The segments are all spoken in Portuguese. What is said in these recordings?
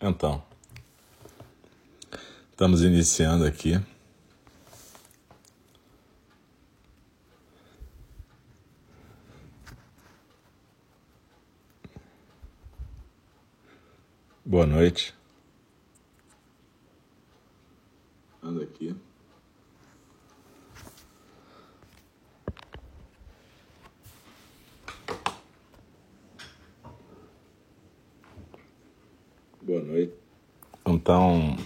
Então, estamos iniciando aqui. Boa noite. Anda aqui. Boa noite. Então,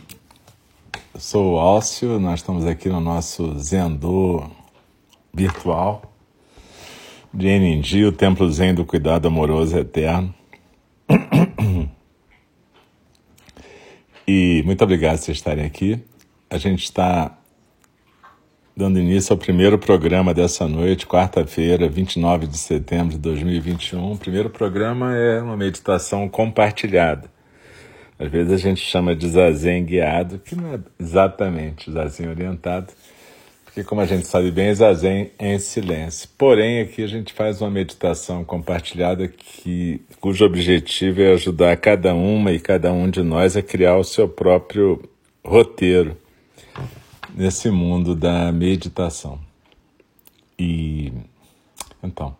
sou o Alcio, nós estamos aqui no nosso Zendô virtual de Eningi, o Templo Zen do Cuidado Amoroso Eterno. E muito obrigado por vocês estarem aqui. A gente está dando início ao primeiro programa dessa noite, quarta-feira, 29 de setembro de 2021. O primeiro programa é uma meditação compartilhada. Às vezes a gente chama de zazen guiado, que não é exatamente zazen orientado, porque como a gente sabe bem, zazen é em silêncio. Porém, aqui a gente faz uma meditação compartilhada que, cujo objetivo é ajudar cada uma e cada um de nós a criar o seu próprio roteiro nesse mundo da meditação. E então,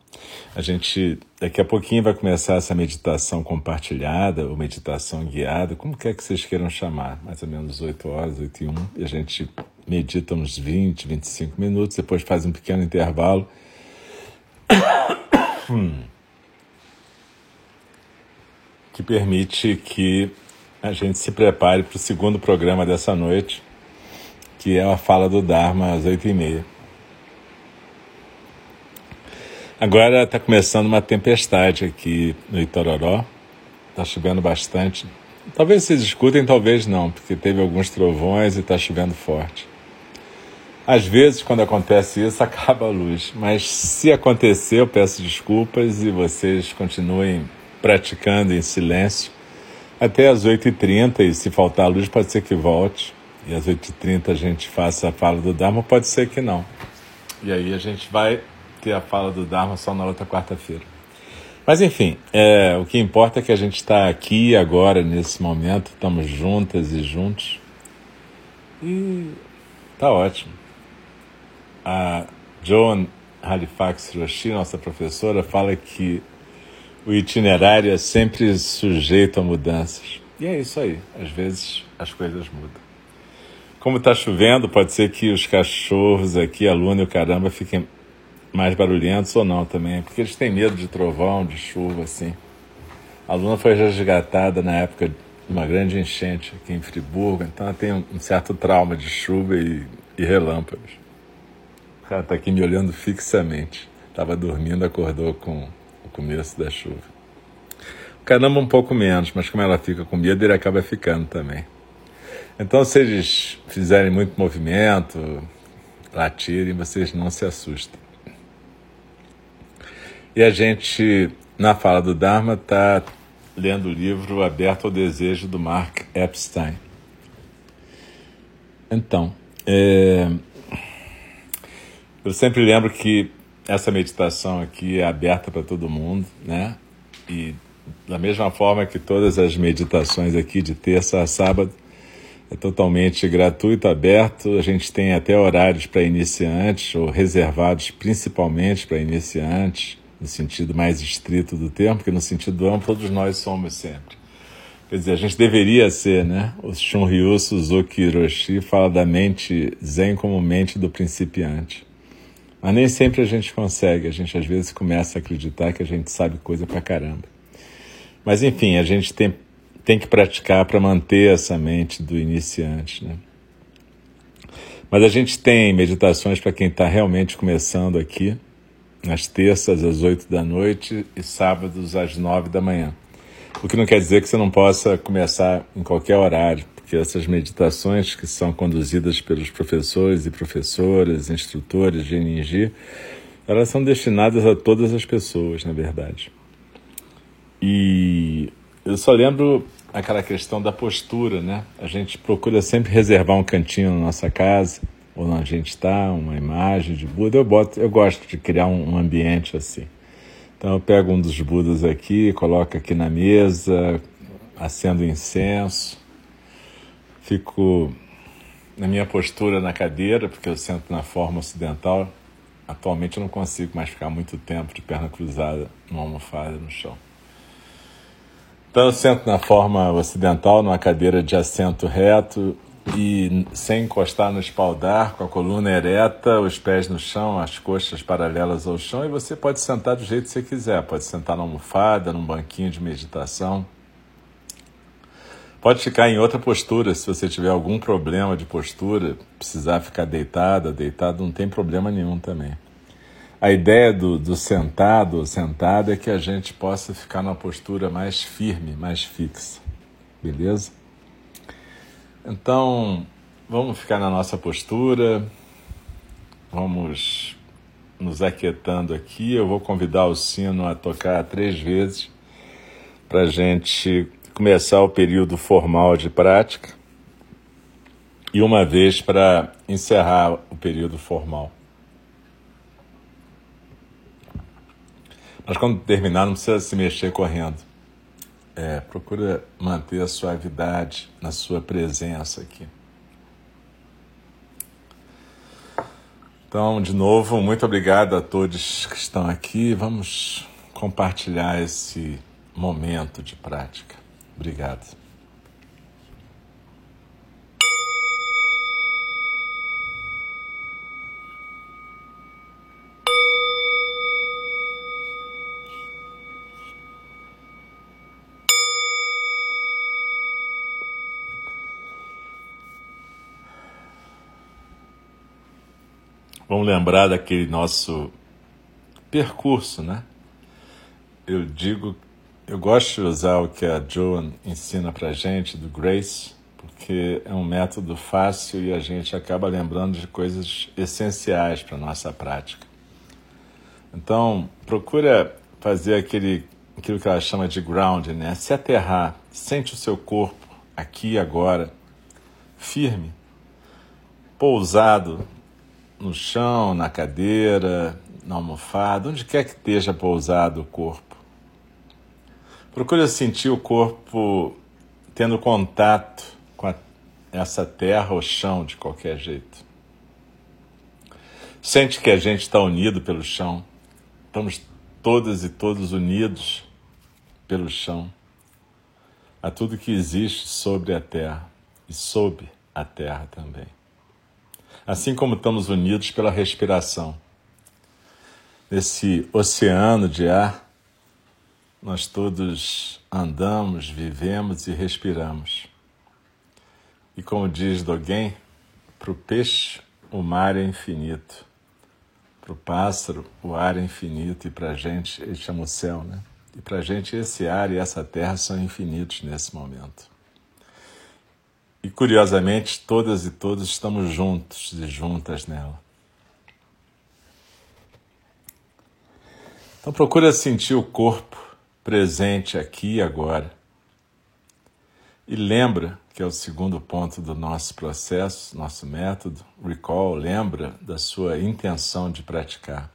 a gente daqui a pouquinho vai começar essa meditação compartilhada ou meditação guiada, como quer que vocês queiram chamar, mais ou menos 8 horas, 8 e 1, e a gente medita uns 20, 25 minutos, depois faz um pequeno intervalo. que permite que a gente se prepare para o segundo programa dessa noite, que é a fala do Dharma às 8 e meia. Agora está começando uma tempestade aqui no Itororó. Está chovendo bastante. Talvez vocês escutem, talvez não, porque teve alguns trovões e está chovendo forte. Às vezes, quando acontece isso, acaba a luz. Mas se acontecer, eu peço desculpas e vocês continuem praticando em silêncio até às 8h30. E se faltar luz, pode ser que volte. E às 8h30 a gente faça a fala do Dharma, pode ser que não. E aí a gente vai ter a fala do Dharma só na outra quarta-feira. Mas enfim, é, o que importa é que a gente está aqui agora, nesse momento, estamos juntas e juntos. E tá ótimo. A Joan Halifax Roshi, nossa professora, fala que o itinerário é sempre sujeito a mudanças. E é isso aí, às vezes as coisas mudam. Como está chovendo, pode ser que os cachorros aqui, a Luna e o caramba, fiquem mais barulhentos ou não também, porque eles têm medo de trovão, de chuva, assim. A Luna foi resgatada na época de uma grande enchente aqui em Friburgo, então ela tem um certo trauma de chuva e, e relâmpagos. Cara está aqui me olhando fixamente. Estava dormindo, acordou com o começo da chuva. O caramba um pouco menos, mas como ela fica com medo, ele acaba ficando também. Então, se eles fizerem muito movimento, latirem, vocês não se assustem. E a gente, na fala do Dharma, está lendo o livro Aberto ao Desejo do Mark Epstein. Então, é... eu sempre lembro que essa meditação aqui é aberta para todo mundo, né? E da mesma forma que todas as meditações aqui de terça a sábado é totalmente gratuito, aberto. A gente tem até horários para iniciantes ou reservados principalmente para iniciantes no sentido mais estrito do termo, porque no sentido amplo todos nós somos sempre. Quer dizer, a gente deveria ser, né? O Shunryu Suzuki Hiroshi fala da mente zen como mente do principiante. Mas nem sempre a gente consegue, a gente às vezes começa a acreditar que a gente sabe coisa pra caramba. Mas enfim, a gente tem, tem que praticar para manter essa mente do iniciante, né? Mas a gente tem meditações para quem está realmente começando aqui, nas terças às oito da noite e sábados às nove da manhã. O que não quer dizer que você não possa começar em qualquer horário, porque essas meditações que são conduzidas pelos professores e professoras, instrutores de NG, elas são destinadas a todas as pessoas, na verdade. E eu só lembro aquela questão da postura, né? A gente procura sempre reservar um cantinho na nossa casa onde a gente está, uma imagem de Buda. Eu, boto, eu gosto de criar um, um ambiente assim. Então eu pego um dos Budas aqui, coloco aqui na mesa, acendo incenso, fico na minha postura na cadeira, porque eu sento na forma ocidental. Atualmente eu não consigo mais ficar muito tempo de perna cruzada numa almofada no chão. Então eu sento na forma ocidental, numa cadeira de assento reto e sem encostar no espaldar, com a coluna ereta, os pés no chão, as coxas paralelas ao chão, e você pode sentar do jeito que você quiser. Pode sentar na almofada, num banquinho de meditação. Pode ficar em outra postura se você tiver algum problema de postura, precisar ficar deitada, deitado, não tem problema nenhum também. A ideia do, do sentado ou sentada é que a gente possa ficar numa postura mais firme, mais fixa. Beleza? Então, vamos ficar na nossa postura, vamos nos aquietando aqui. Eu vou convidar o sino a tocar três vezes para a gente começar o período formal de prática e uma vez para encerrar o período formal. Mas quando terminar, não precisa se mexer correndo. É, procura manter a suavidade na sua presença aqui. Então, de novo, muito obrigado a todos que estão aqui. Vamos compartilhar esse momento de prática. Obrigado. Vamos lembrar daquele nosso percurso, né? Eu digo, eu gosto de usar o que a Joan ensina pra gente do Grace, porque é um método fácil e a gente acaba lembrando de coisas essenciais para nossa prática. Então, procura fazer aquele aquilo que ela chama de ground, né? Se aterrar, sente o seu corpo aqui e agora, firme, pousado no chão, na cadeira, na almofada, onde quer que esteja pousado o corpo. Procure sentir o corpo tendo contato com a, essa terra ou chão de qualquer jeito. Sente que a gente está unido pelo chão. Estamos todas e todos unidos pelo chão. A tudo que existe sobre a terra e sob a terra também assim como estamos unidos pela respiração. Nesse oceano de ar, nós todos andamos, vivemos e respiramos. E como diz Dogen, para o peixe o mar é infinito, para o pássaro o ar é infinito e para a gente ele chama o céu, né? E para a gente esse ar e essa terra são infinitos nesse momento. E curiosamente, todas e todos estamos juntos e juntas nela. Então procura sentir o corpo presente aqui e agora. E lembra, que é o segundo ponto do nosso processo, nosso método, recall, lembra da sua intenção de praticar.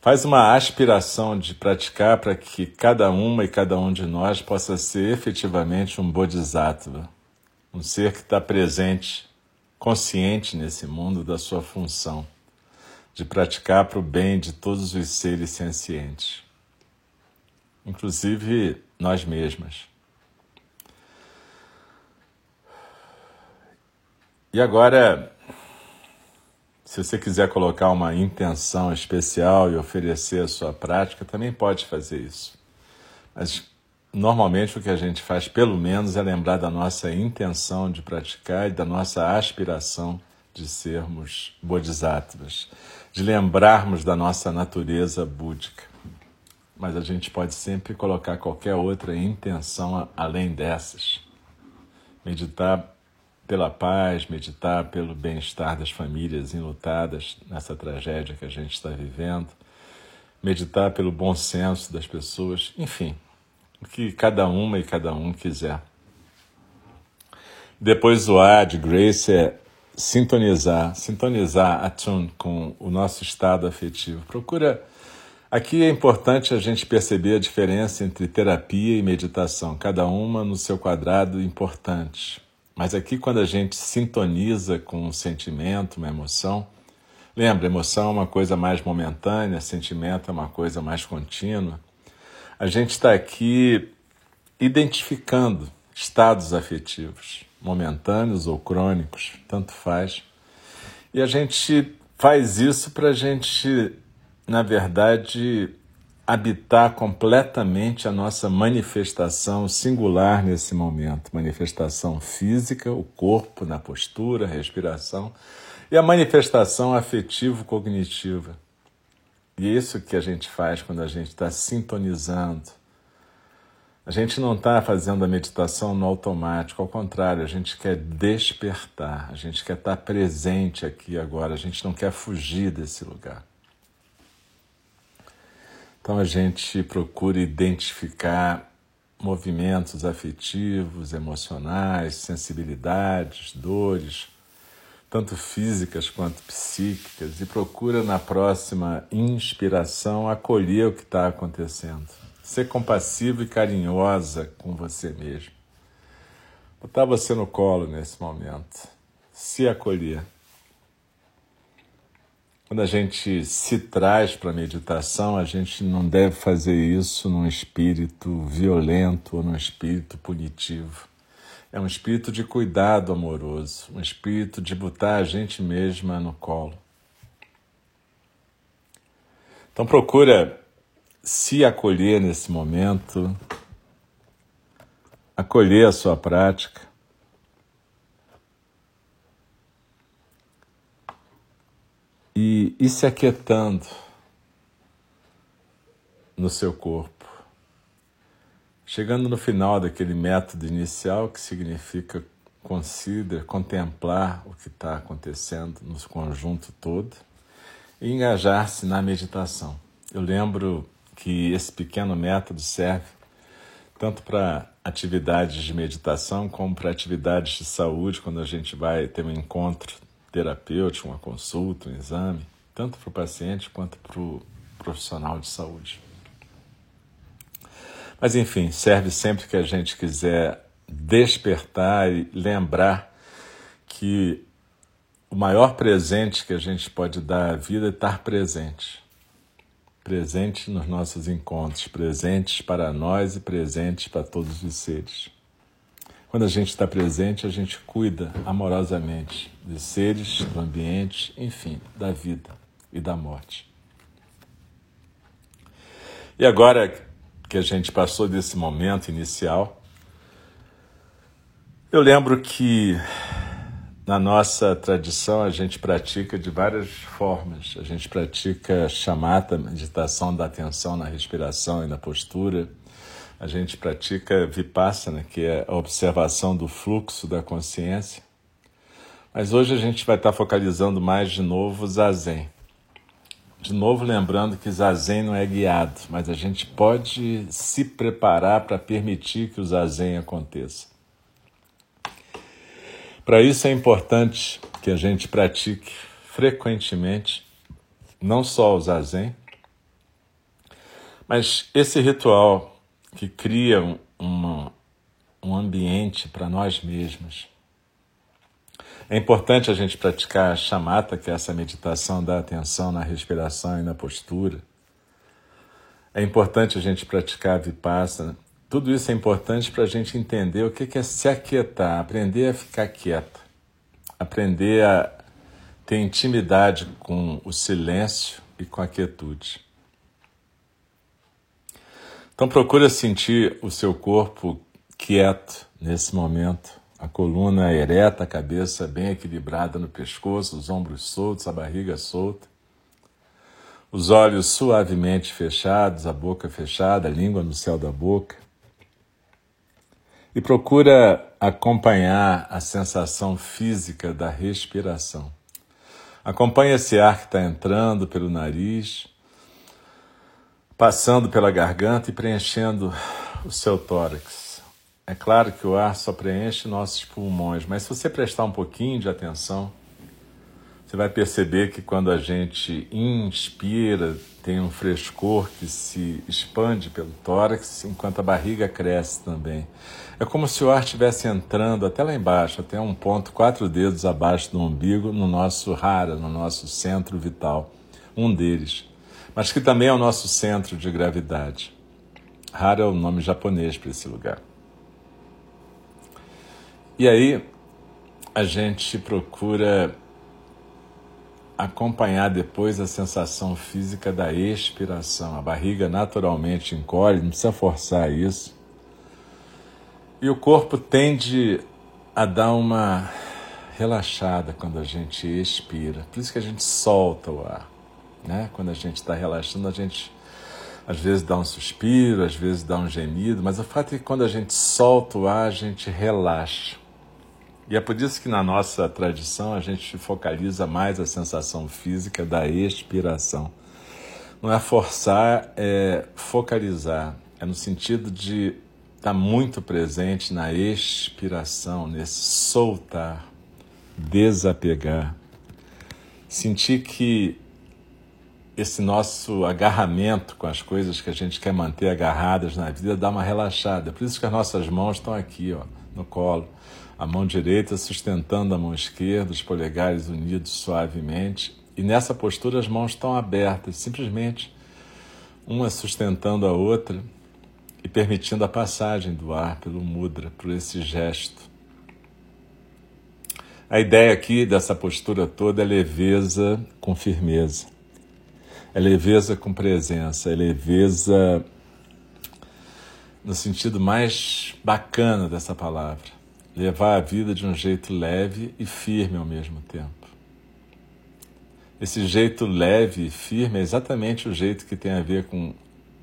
Faz uma aspiração de praticar para que cada uma e cada um de nós possa ser efetivamente um bodhisattva, um ser que está presente, consciente nesse mundo da sua função de praticar para o bem de todos os seres sencientes, inclusive nós mesmas. E agora, se você quiser colocar uma intenção especial e oferecer a sua prática, também pode fazer isso. Mas Normalmente o que a gente faz, pelo menos, é lembrar da nossa intenção de praticar e da nossa aspiração de sermos bodhisattvas, de lembrarmos da nossa natureza búdica. Mas a gente pode sempre colocar qualquer outra intenção além dessas. Meditar pela paz, meditar pelo bem-estar das famílias enlutadas nessa tragédia que a gente está vivendo, meditar pelo bom senso das pessoas, enfim, o que cada uma e cada um quiser. Depois o A de Grace é sintonizar, sintonizar a tune com o nosso estado afetivo. Procura Aqui é importante a gente perceber a diferença entre terapia e meditação, cada uma no seu quadrado importante. Mas aqui, quando a gente sintoniza com um sentimento, uma emoção, lembra, emoção é uma coisa mais momentânea, sentimento é uma coisa mais contínua. A gente está aqui identificando estados afetivos, momentâneos ou crônicos, tanto faz. E a gente faz isso para a gente na verdade, habitar completamente a nossa manifestação singular nesse momento manifestação física, o corpo na postura, respiração, e a manifestação afetivo-cognitiva. E isso que a gente faz quando a gente está sintonizando. A gente não está fazendo a meditação no automático, ao contrário, a gente quer despertar, a gente quer estar tá presente aqui agora, a gente não quer fugir desse lugar. Então a gente procura identificar movimentos afetivos, emocionais, sensibilidades, dores, tanto físicas quanto psíquicas, e procura na próxima inspiração acolher o que está acontecendo. Ser compassivo e carinhosa com você mesmo. Botar você no colo nesse momento. Se acolher. Quando a gente se traz para a meditação, a gente não deve fazer isso num espírito violento ou num espírito punitivo. É um espírito de cuidado amoroso, um espírito de botar a gente mesma no colo. Então procura se acolher nesse momento, acolher a sua prática e, e se aquietando no seu corpo. Chegando no final daquele método inicial, que significa consider, contemplar o que está acontecendo no conjunto todo e engajar-se na meditação. Eu lembro que esse pequeno método serve tanto para atividades de meditação como para atividades de saúde, quando a gente vai ter um encontro terapêutico, uma consulta, um exame, tanto para o paciente quanto para o profissional de saúde. Mas enfim, serve sempre que a gente quiser despertar e lembrar que o maior presente que a gente pode dar à vida é estar presente. Presente nos nossos encontros, presentes para nós e presentes para todos os seres. Quando a gente está presente, a gente cuida amorosamente de seres, do ambiente, enfim, da vida e da morte. E agora que a gente passou desse momento inicial, eu lembro que na nossa tradição a gente pratica de várias formas. A gente pratica chamata, meditação da atenção na respiração e na postura a gente pratica vipassana, que é a observação do fluxo da consciência. Mas hoje a gente vai estar focalizando mais de novo o zazen. De novo lembrando que zazen não é guiado, mas a gente pode se preparar para permitir que o zazen aconteça. Para isso é importante que a gente pratique frequentemente não só o zazen, mas esse ritual que cria um ambiente para nós mesmos. É importante a gente praticar a chamata, que é essa meditação da atenção na respiração e na postura. É importante a gente praticar a vipassana. Tudo isso é importante para a gente entender o que é se aquietar, aprender a ficar quieta, aprender a ter intimidade com o silêncio e com a quietude. Então procura sentir o seu corpo quieto nesse momento, a coluna ereta, a cabeça bem equilibrada no pescoço, os ombros soltos, a barriga solta, os olhos suavemente fechados, a boca fechada, a língua no céu da boca. E procura acompanhar a sensação física da respiração. Acompanhe esse ar que está entrando pelo nariz passando pela garganta e preenchendo o seu tórax. É claro que o ar só preenche nossos pulmões, mas se você prestar um pouquinho de atenção, Você vai perceber que quando a gente inspira, tem um frescor que se expande pelo tórax, enquanto a barriga cresce também. É como se o ar estivesse entrando até lá embaixo, até um ponto, quatro dedos abaixo do umbigo, no nosso rara, no nosso centro vital. Um deles. Mas que também é o nosso centro de gravidade. Hara é o nome japonês para esse lugar. E aí, a gente procura acompanhar depois a sensação física da expiração. A barriga naturalmente encolhe, não precisa forçar isso. E o corpo tende a dar uma relaxada quando a gente expira. Por isso que a gente solta o ar. Né? Quando a gente está relaxando, a gente às vezes dá um suspiro, às vezes dá um gemido, mas o fato é que quando a gente solta o ar, a gente relaxa. E é por isso que na nossa tradição a gente focaliza mais a sensação física da expiração. Não é forçar, é focalizar. É no sentido de estar muito presente na expiração, nesse soltar, desapegar. Sentir que esse nosso agarramento com as coisas que a gente quer manter agarradas na vida dá uma relaxada. Por isso que as nossas mãos estão aqui, ó, no colo a mão direita sustentando a mão esquerda, os polegares unidos suavemente. E nessa postura as mãos estão abertas, simplesmente uma sustentando a outra e permitindo a passagem do ar pelo mudra, por esse gesto. A ideia aqui dessa postura toda é leveza com firmeza, é leveza com presença, é leveza no sentido mais bacana dessa palavra levar a vida de um jeito leve e firme ao mesmo tempo. Esse jeito leve e firme é exatamente o jeito que tem a ver com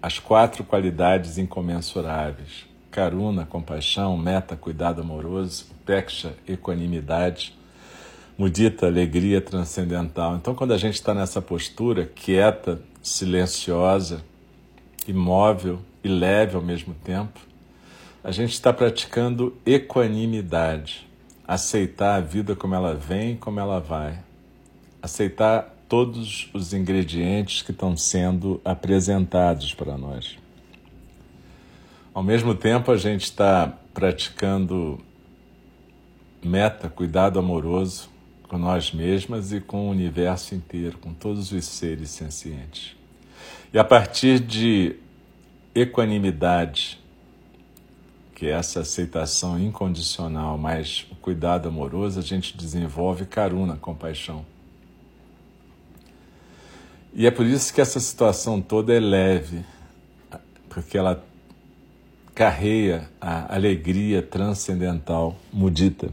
as quatro qualidades incomensuráveis: karuna, compaixão, meta, cuidado amoroso, peksha, equanimidade, mudita, alegria transcendental. Então, quando a gente está nessa postura quieta, silenciosa, imóvel e leve ao mesmo tempo, a gente está praticando equanimidade, aceitar a vida como ela vem, como ela vai, aceitar todos os ingredientes que estão sendo apresentados para nós. Ao mesmo tempo, a gente está praticando meta, cuidado amoroso com nós mesmas e com o universo inteiro, com todos os seres sencientes. E a partir de equanimidade, que essa aceitação incondicional, mas o cuidado amoroso, a gente desenvolve karuna, compaixão. E é por isso que essa situação toda é leve, porque ela carreia a alegria transcendental mudita.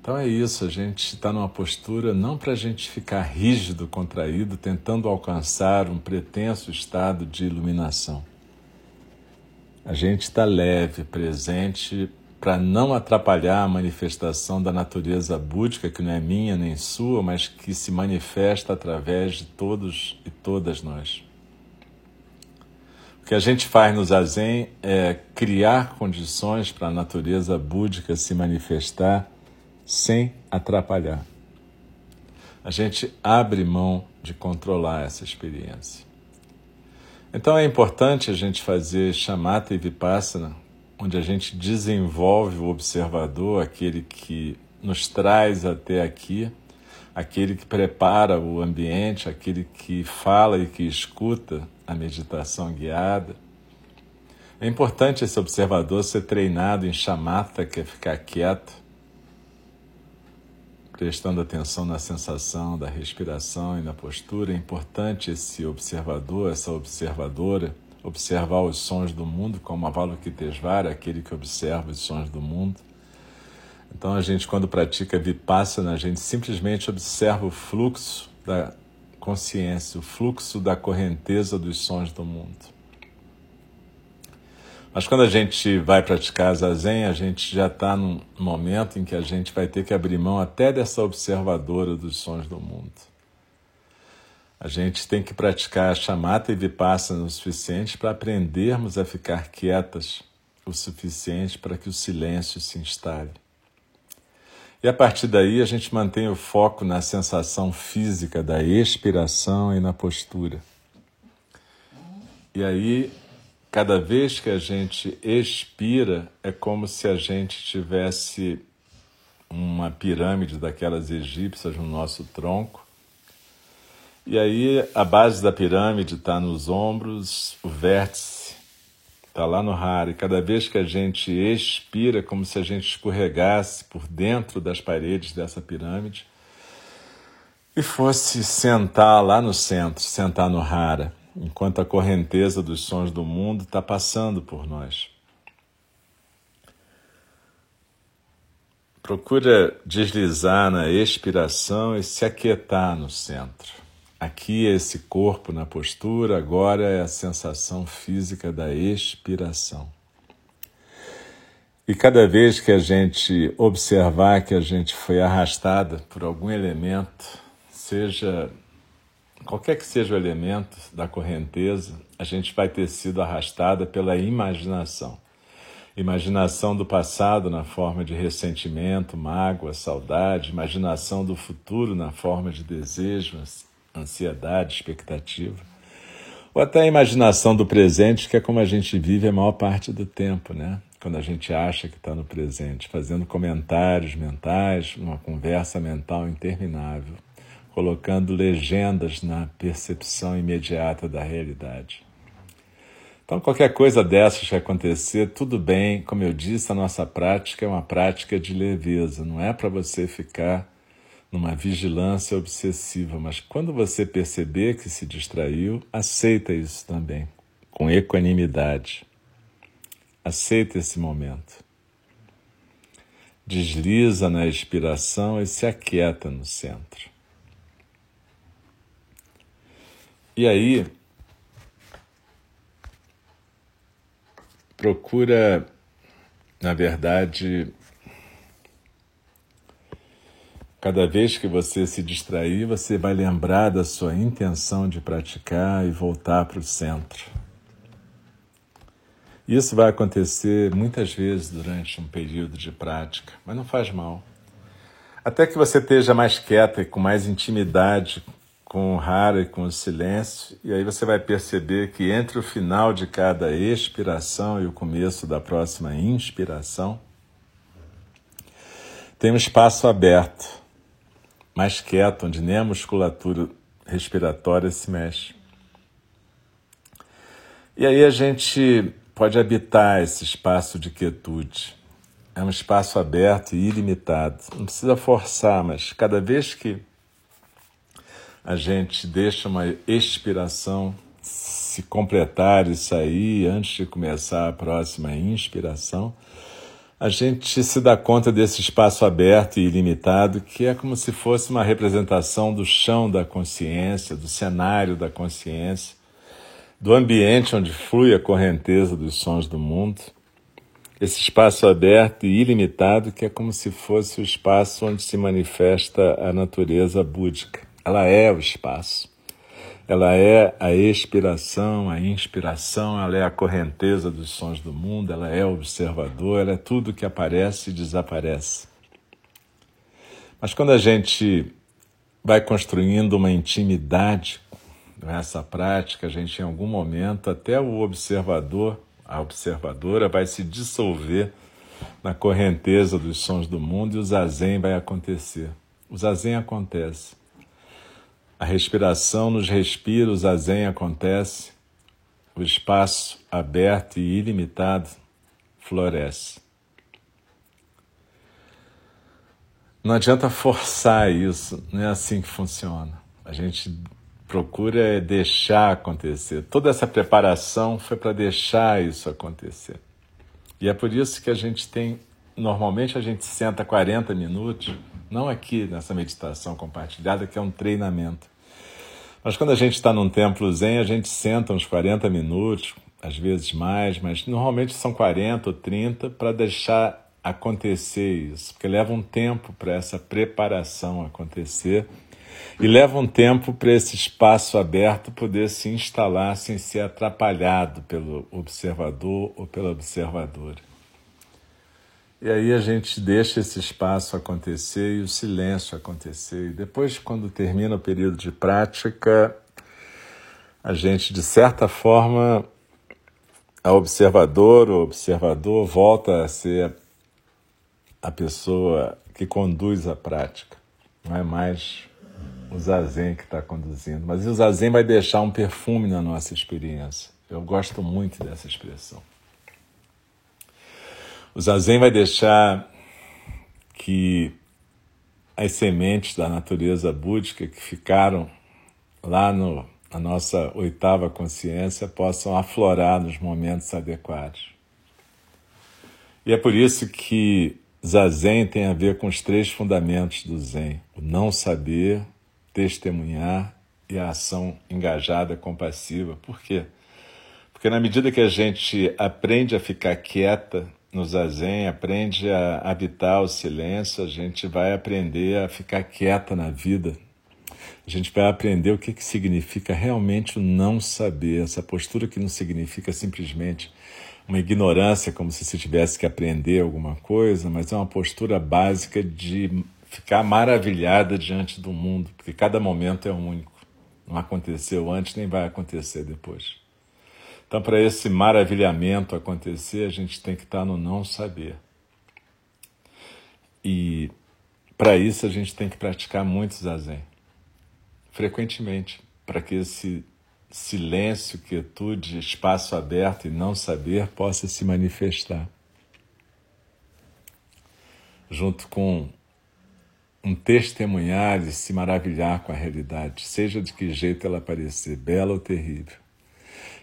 Então é isso, a gente está numa postura não para a gente ficar rígido, contraído, tentando alcançar um pretenso estado de iluminação a gente está leve, presente, para não atrapalhar a manifestação da natureza búdica, que não é minha nem sua, mas que se manifesta através de todos e todas nós. O que a gente faz no Zazen é criar condições para a natureza búdica se manifestar sem atrapalhar. A gente abre mão de controlar essa experiência. Então é importante a gente fazer chamata e vipassana, onde a gente desenvolve o observador, aquele que nos traz até aqui, aquele que prepara o ambiente, aquele que fala e que escuta a meditação guiada. É importante esse observador ser treinado em chamata, que é ficar quieto, prestando atenção na sensação da respiração e na postura. É importante esse observador, essa observadora, observar os sons do mundo, como Avalokitesvara, aquele que observa os sons do mundo. Então, a gente, quando pratica Vipassana, a gente simplesmente observa o fluxo da consciência, o fluxo da correnteza dos sons do mundo. Mas quando a gente vai praticar zazen, a gente já está num momento em que a gente vai ter que abrir mão até dessa observadora dos sons do mundo. A gente tem que praticar a chamata e vipassana o suficiente para aprendermos a ficar quietas o suficiente para que o silêncio se instale. E a partir daí a gente mantém o foco na sensação física da expiração e na postura. E aí, cada vez que a gente expira, é como se a gente tivesse uma pirâmide daquelas egípcias no nosso tronco. E aí a base da pirâmide está nos ombros, o vértice Está lá no. E cada vez que a gente expira, é como se a gente escorregasse por dentro das paredes dessa pirâmide e fosse sentar lá no centro, sentar no rara, enquanto a correnteza dos sons do mundo está passando por nós. Procura deslizar na expiração e se aquietar no centro. Aqui é esse corpo na postura, agora é a sensação física da expiração. E cada vez que a gente observar que a gente foi arrastada por algum elemento, seja qualquer que seja o elemento da correnteza, a gente vai ter sido arrastada pela imaginação. Imaginação do passado na forma de ressentimento, mágoa, saudade, imaginação do futuro na forma de desejos, ansiedade, expectativa, ou até a imaginação do presente, que é como a gente vive a maior parte do tempo, né? Quando a gente acha que está no presente, fazendo comentários mentais, uma conversa mental interminável, colocando legendas na percepção imediata da realidade. Então, qualquer coisa dessas que acontecer, tudo bem. Como eu disse, a nossa prática é uma prática de leveza, não é para você ficar numa vigilância obsessiva, mas quando você perceber que se distraiu, aceita isso também, com equanimidade. Aceita esse momento. Desliza na expiração e se aquieta no centro. E aí, procura, na verdade, Cada vez que você se distrair, você vai lembrar da sua intenção de praticar e voltar para o centro. Isso vai acontecer muitas vezes durante um período de prática, mas não faz mal. Até que você esteja mais quieta e com mais intimidade com o raro e com o silêncio, e aí você vai perceber que entre o final de cada expiração e o começo da próxima inspiração, tem um espaço aberto mais quieto, onde nem a musculatura respiratória se mexe. E aí a gente pode habitar esse espaço de quietude. É um espaço aberto e ilimitado. Não precisa forçar, mas cada vez que a gente deixa uma expiração se completar e sair antes de começar a próxima inspiração, a gente se dá conta desse espaço aberto e ilimitado que é como se fosse uma representação do chão da consciência, do cenário da consciência, do ambiente onde flui a correnteza dos sons do mundo. Esse espaço aberto e ilimitado que é como se fosse o espaço onde se manifesta a natureza búdica. Ela é o espaço. Ela é a expiração, a inspiração, ela é a correnteza dos sons do mundo, ela é o observador, ela é tudo que aparece e desaparece. Mas quando a gente vai construindo uma intimidade com essa prática, a gente em algum momento, até o observador, a observadora, vai se dissolver na correnteza dos sons do mundo e o zazen vai acontecer. O zazen acontece. A respiração nos respiros, a zen acontece, o espaço aberto e ilimitado floresce. Não adianta forçar isso, não é assim que funciona. A gente procura deixar acontecer. Toda essa preparação foi para deixar isso acontecer. E é por isso que a gente tem, normalmente a gente senta 40 minutos, não aqui nessa meditação compartilhada, que é um treinamento. Mas quando a gente está num templo zen, a gente senta uns 40 minutos, às vezes mais, mas normalmente são 40 ou 30 para deixar acontecer isso, porque leva um tempo para essa preparação acontecer e leva um tempo para esse espaço aberto poder se instalar sem ser atrapalhado pelo observador ou pela observadora. E aí a gente deixa esse espaço acontecer e o silêncio acontecer. E depois, quando termina o período de prática, a gente, de certa forma, a observador ou observador volta a ser a pessoa que conduz a prática. Não é mais o zazen que está conduzindo, mas o zazen vai deixar um perfume na nossa experiência. Eu gosto muito dessa expressão. O zazen vai deixar que as sementes da natureza búdica que ficaram lá no, na nossa oitava consciência possam aflorar nos momentos adequados. E é por isso que Zazen tem a ver com os três fundamentos do Zen: o não saber, testemunhar e a ação engajada, compassiva. Por quê? Porque na medida que a gente aprende a ficar quieta no zazen, aprende a habitar o silêncio, a gente vai aprender a ficar quieta na vida. A gente vai aprender o que, que significa realmente o não saber, essa postura que não significa simplesmente uma ignorância, como se se tivesse que aprender alguma coisa, mas é uma postura básica de ficar maravilhada diante do mundo, porque cada momento é único. Não aconteceu antes, nem vai acontecer depois. Então, para esse maravilhamento acontecer, a gente tem que estar no não saber. E para isso a gente tem que praticar muito zazen, frequentemente, para que esse silêncio, quietude, espaço aberto e não saber possa se manifestar. Junto com um testemunhar e se maravilhar com a realidade, seja de que jeito ela parecer, bela ou terrível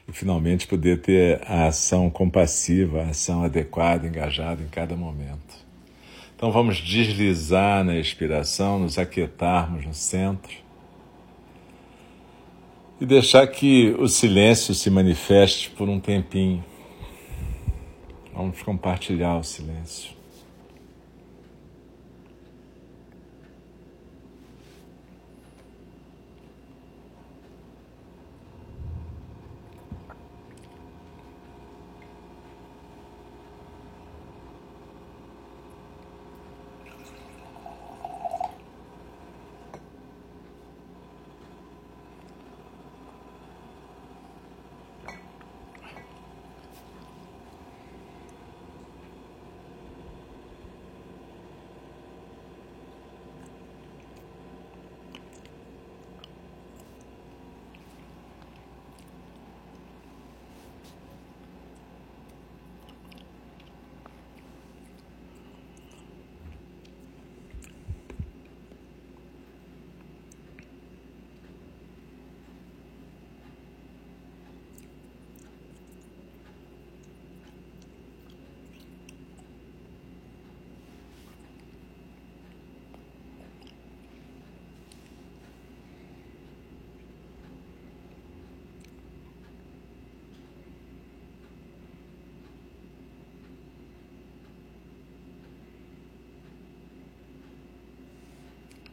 e finalmente poder ter a ação compassiva, a ação adequada, engajada em cada momento. Então vamos deslizar na expiração, nos aquietarmos no centro e deixar que o silêncio se manifeste por um tempinho. Vamos compartilhar o silêncio.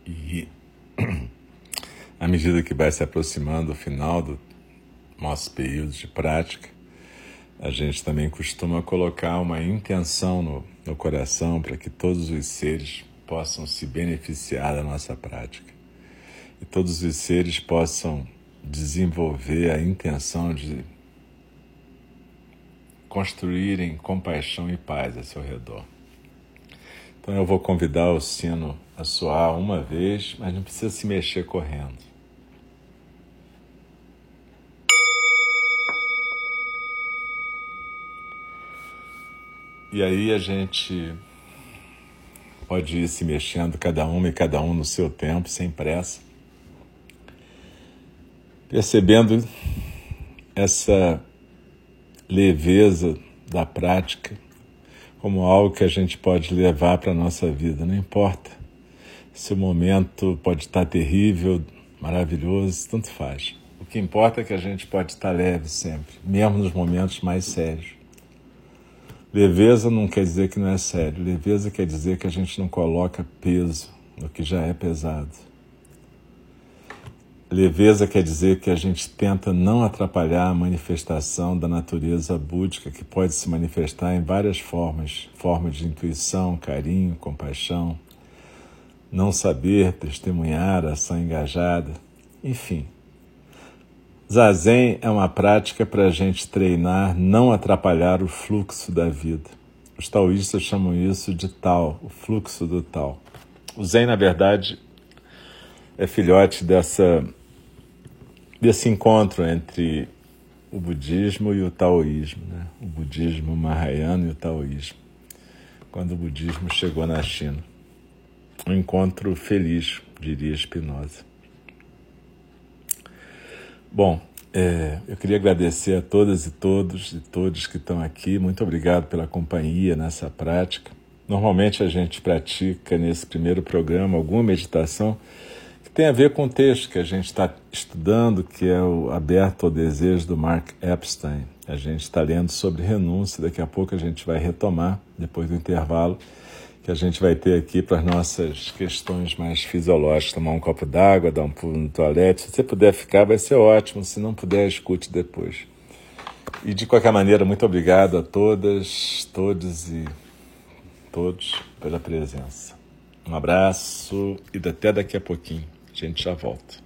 E à medida que vai se aproximando o final do nosso período de prática, a gente também costuma colocar uma intenção no, no coração para que todos os seres possam se beneficiar da nossa prática. E todos os seres possam desenvolver a intenção de construírem compaixão e paz a seu redor. Então eu vou convidar o sino a soar uma vez, mas não precisa se mexer correndo. E aí a gente pode ir se mexendo, cada uma e cada um no seu tempo, sem pressa, percebendo essa leveza da prática como algo que a gente pode levar para a nossa vida, não importa se o momento pode estar terrível, maravilhoso, tanto faz. O que importa é que a gente pode estar leve sempre, mesmo nos momentos mais sérios. Leveza não quer dizer que não é sério, leveza quer dizer que a gente não coloca peso no que já é pesado. Leveza quer dizer que a gente tenta não atrapalhar a manifestação da natureza búdica, que pode se manifestar em várias formas formas de intuição, carinho, compaixão, não saber, testemunhar, ação engajada, enfim. Zazen é uma prática para a gente treinar, não atrapalhar o fluxo da vida. Os taoístas chamam isso de tal, o fluxo do tal. O Zen, na verdade, é filhote dessa, desse encontro entre o budismo e o taoísmo, né? o budismo mahayana e o taoísmo, quando o budismo chegou na China. Um encontro feliz, diria Spinoza. Bom, é, eu queria agradecer a todas e todos e todos que estão aqui. Muito obrigado pela companhia nessa prática. Normalmente a gente pratica nesse primeiro programa alguma meditação tem a ver com o texto que a gente está estudando, que é o Aberto ao Desejo do Mark Epstein. A gente está lendo sobre renúncia, daqui a pouco a gente vai retomar, depois do intervalo, que a gente vai ter aqui para as nossas questões mais fisiológicas. Tomar um copo d'água, dar um pulo no toalete. Se você puder ficar, vai ser ótimo. Se não puder, escute depois. E de qualquer maneira, muito obrigado a todas, todos e todos pela presença. Um abraço e até daqui a pouquinho. A gente já volta.